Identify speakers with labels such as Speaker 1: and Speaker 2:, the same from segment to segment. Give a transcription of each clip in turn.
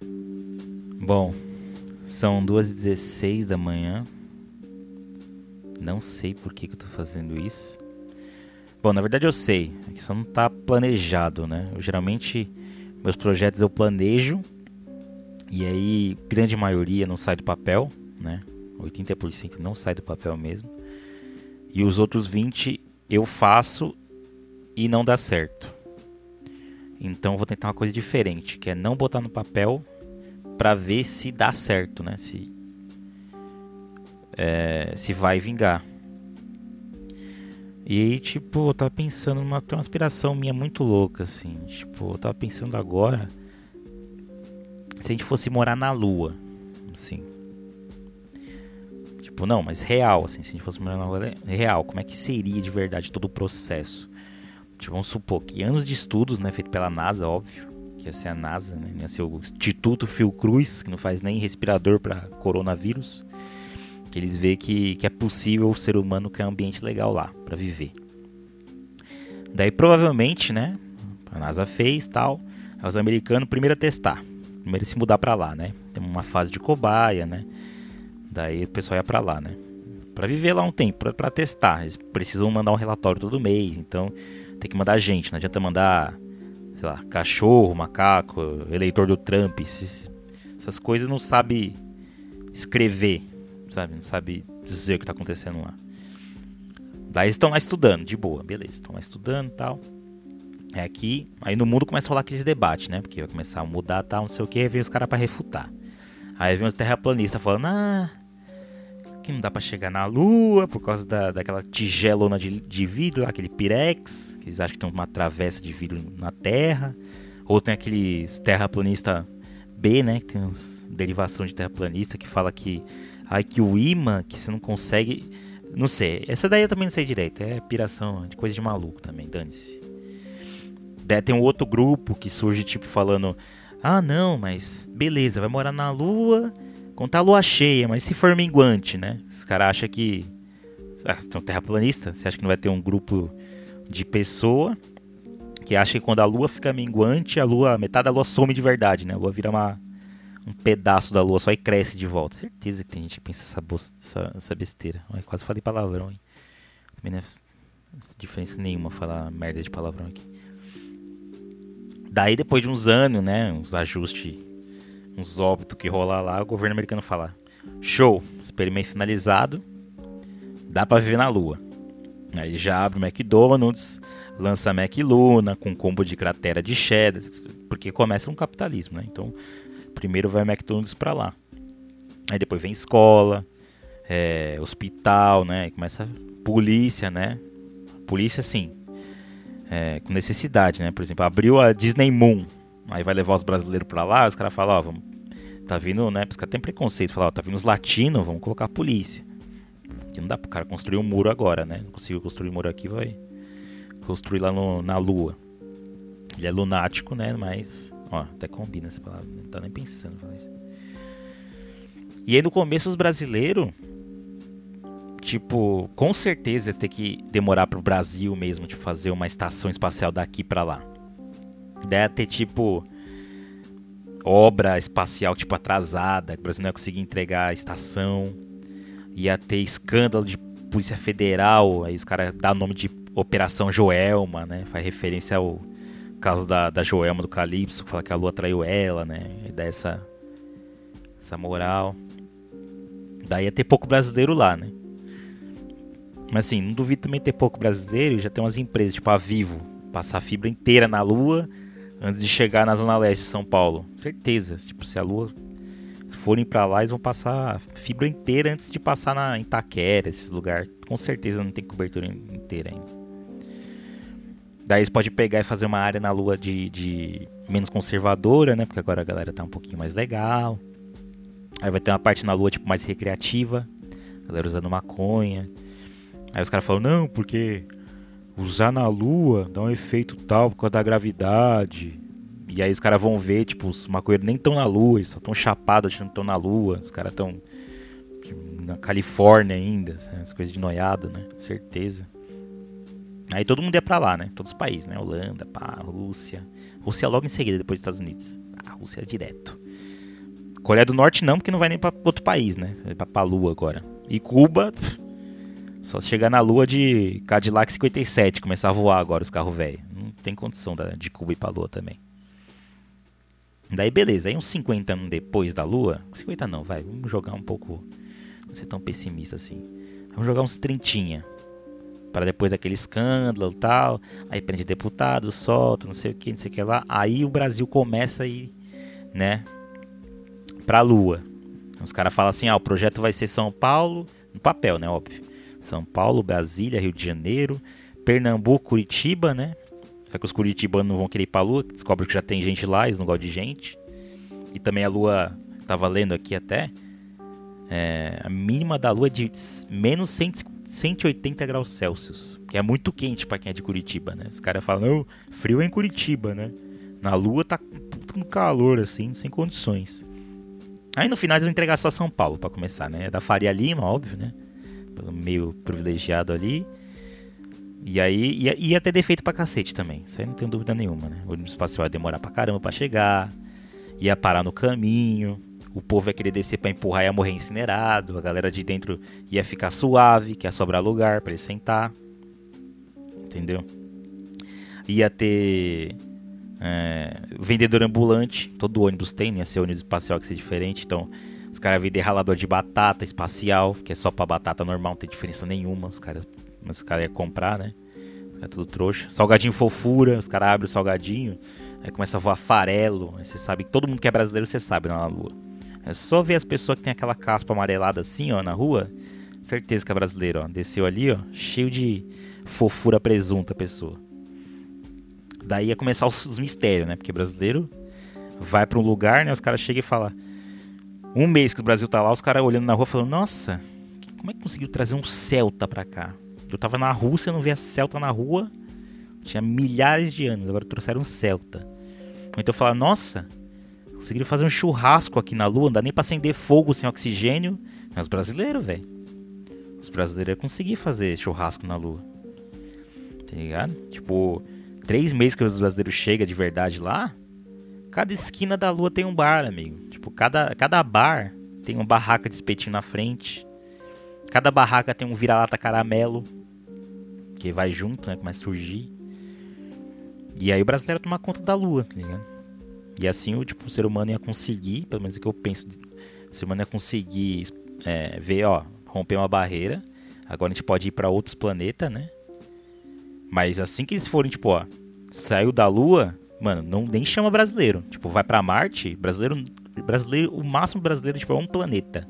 Speaker 1: Bom, são 2h16 da manhã. Não sei por que, que eu tô fazendo isso. Bom, na verdade eu sei, é que só não tá planejado, né? Eu, geralmente, meus projetos eu planejo e aí grande maioria não sai do papel, né? 80% não sai do papel mesmo. E os outros 20 eu faço e não dá certo. Então vou tentar uma coisa diferente, que é não botar no papel para ver se dá certo, né? Se é, se vai vingar. E aí, tipo, eu tava pensando numa uma inspiração minha muito louca, assim. Tipo, eu tava pensando agora se a gente fosse morar na Lua, assim. Tipo, não, mas real, assim, se a gente fosse morar na Lua, real, como é que seria de verdade todo o processo? Tipo, vamos supor que anos de estudos, né, feito pela NASA, óbvio, que ia ser a NASA, né, ia ser o Instituto Fiocruz, que não faz nem respirador para coronavírus, que eles veem que, que é possível o ser humano criar um ambiente legal lá para viver. Daí provavelmente, né, a NASA fez tal, os americanos primeiro a testar, primeiro se mudar para lá, né, tem uma fase de cobaia, né, daí o pessoal ia para lá, né, para viver lá um tempo, para testar, eles precisam mandar um relatório todo mês, então tem que mandar gente, não adianta mandar, sei lá, cachorro, macaco, eleitor do Trump, esses, essas coisas não sabe escrever, sabe? Não sabe dizer o que está acontecendo lá. Daí estão lá estudando, de boa, beleza, estão lá estudando e tal. É aqui, aí no mundo começa a rolar aqueles debates, né? Porque vai começar a mudar tal, não sei o que, vem os caras para refutar. Aí vem os terraplanistas falando, ah, que não dá para chegar na Lua por causa da, daquela tigelona de, de vidro, aquele pirex, que eles acham que tem uma travessa de vidro na Terra. Ou tem aqueles terraplanista B, né, que tem uns derivação de terraplanista que fala que ai que o imã que você não consegue, não sei. Essa daí eu também não sei direito, é piração de coisa de maluco também, dane-se. Tem um outro grupo que surge tipo falando: "Ah, não, mas beleza, vai morar na Lua, Contar a lua cheia, mas se for minguante, né? Os caras acham que. Ah, você tem um terraplanista? Você acha que não vai ter um grupo de pessoa que acha que quando a lua fica minguante, a lua, metade da lua some de verdade, né? A lua vira uma, um pedaço da lua só e cresce de volta. Certeza que tem gente que pensa essa, essa, essa besteira. Eu quase falei palavrão, hein? Também não é diferença nenhuma falar merda de palavrão aqui. Daí, depois de uns anos, né? Uns ajustes uns óbitos que rolar lá, o governo americano fala: show, experimento finalizado, dá para viver na Lua. Aí já abre o McDonald's, lança Mac Luna com combo de cratera de cheddar, porque começa um capitalismo, né? Então, primeiro vai McDonald's para lá. Aí depois vem escola, é, hospital, né? começa polícia, né? Polícia, sim, é, com necessidade, né? Por exemplo, abriu a Disney Moon, aí vai levar os brasileiros para lá, os caras falam, ó, vamos Tá vindo, né? Porque tem preconceito. Falar, ó, tá vindo os latinos, vamos colocar a polícia. Que não dá pro cara construir um muro agora, né? Não conseguiu construir um muro aqui, vai construir lá no, na lua. Ele é lunático, né? Mas, ó, até combina essa palavra. Não tá nem pensando. E aí no começo os brasileiros, tipo, com certeza ia ter que demorar pro Brasil mesmo de fazer uma estação espacial daqui para lá. Deve ter tipo obra espacial tipo atrasada, o Brasil não ia conseguir entregar a estação, ia ter escândalo de Polícia Federal, aí os caras dão nome de Operação Joelma, né? Faz referência ao caso da, da Joelma do Calypso, que fala que a lua traiu ela, né? E dá essa, essa moral. Daí ia ter pouco brasileiro lá, né? Mas assim, não duvido também ter pouco brasileiro, já tem umas empresas, tipo a Vivo, passar fibra inteira na lua antes de chegar na zona leste de São Paulo. Certeza. Tipo, se a lua se forem para lá, eles vão passar fibra inteira antes de passar na Itaquera, esses lugares. Com certeza não tem cobertura inteira ainda. Daí eles podem pegar e fazer uma área na lua de, de menos conservadora, né? Porque agora a galera tá um pouquinho mais legal. Aí vai ter uma parte na lua tipo mais recreativa. A galera usando maconha. Aí os caras falam, não, porque usar na lua dá um efeito tal por causa da gravidade. E aí os caras vão ver, tipo, os maconheiros nem estão na lua, eles só estão chapados achando que estão na lua. Os caras estão na Califórnia ainda, as coisas de noiado, né? Certeza. Aí todo mundo ia pra lá, né? Todos os países, né? Holanda, pá, Rússia. Rússia logo em seguida, depois dos Estados Unidos. A Rússia é direto. Coreia do Norte não, porque não vai nem pra outro país, né? Vai pra, pra Lua agora. E Cuba, só chegar na Lua de Cadillac 57, começar a voar agora os carros velhos. Não tem condição de Cuba ir pra Lua também. Daí beleza, aí uns 50 anos depois da Lua, 50 não, vai, vamos jogar um pouco, não ser tão pessimista assim. Vamos jogar uns trintinha, para depois daquele escândalo tal, aí prende deputado, solta, não sei o que, não sei o que lá, aí o Brasil começa a ir, né, pra Lua. Os caras falam assim, ah, o projeto vai ser São Paulo, no papel, né, óbvio. São Paulo, Brasília, Rio de Janeiro, Pernambuco, Curitiba, né, só que os curitibanos não vão querer ir pra Lua, descobre que já tem gente lá, eles não gostam de gente. E também a Lua, tava lendo aqui até, é, a mínima da Lua é de menos 180 graus Celsius. Que é muito quente para quem é de Curitiba, né? Os caras falam, frio é em Curitiba, né? Na Lua tá com calor, assim, sem condições. Aí no final eles vão entregar só São Paulo para começar, né? É da Faria Lima, óbvio, né? Meio privilegiado ali. E aí ia, ia ter defeito pra cacete também. Isso aí não tenho dúvida nenhuma, né? O ônibus espacial ia demorar pra caramba pra chegar. Ia parar no caminho. O povo ia querer descer pra empurrar e ia morrer incinerado. A galera de dentro ia ficar suave, que ia sobrar lugar para ele sentar. Entendeu? Ia ter é, vendedor ambulante. Todo ônibus tem, não ia ser ônibus espacial que ser diferente. Então, os caras vendem ralador de batata espacial, que é só pra batata normal, não tem diferença nenhuma. Os caras mas os caras iam comprar, né? É tudo trouxa. Salgadinho fofura, os caras abrem o salgadinho, aí começa a voar farelo. Você sabe, todo mundo que é brasileiro, você sabe na lua. É só ver as pessoas que tem aquela caspa amarelada assim, ó, na rua. Certeza que é brasileiro, ó. Desceu ali, ó, cheio de fofura presunta a pessoa. Daí ia começar os, os mistérios, né? Porque brasileiro vai para um lugar, né? Os caras chegam e falam. Um mês que o Brasil tá lá, os caras olhando na rua falando: Nossa, como é que conseguiu trazer um Celta pra cá? Eu tava na Rússia, não via Celta na rua. Tinha milhares de anos, agora trouxeram um Celta. Então eu falo, nossa, conseguiram fazer um churrasco aqui na Lua, não dá nem pra acender fogo sem oxigênio. Mas os brasileiros, velho. Os brasileiros conseguiram fazer churrasco na Lua. Tá ligado? Tipo, três meses que os brasileiros chegam de verdade lá. Cada esquina da Lua tem um bar, amigo. Tipo, cada, cada bar tem uma barraca de espetinho na frente. Cada barraca tem um vira-lata caramelo que vai junto, né? Começa a surgir. E aí o brasileiro toma conta da lua, tá ligado? E assim o, tipo, o ser humano ia conseguir, pelo menos o que eu penso, o ser humano ia conseguir é, ver, ó, romper uma barreira. Agora a gente pode ir para outros planetas, né? Mas assim que eles forem, tipo, ó, saiu da lua, mano, não nem chama brasileiro. Tipo, vai para Marte, brasileiro, brasileiro, o máximo brasileiro, tipo, é um planeta.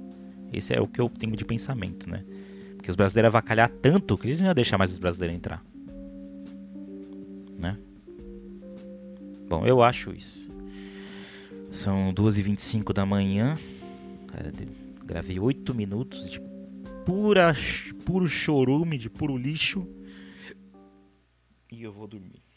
Speaker 1: Esse é o que eu tenho de pensamento, né? Porque os brasileiros avacalhar tanto que eles não iam deixar mais os brasileiros entrar. Né? Bom, eu acho isso. São 2h25 da manhã. Gravei 8 minutos de pura, puro chorume, de puro lixo. E eu vou dormir.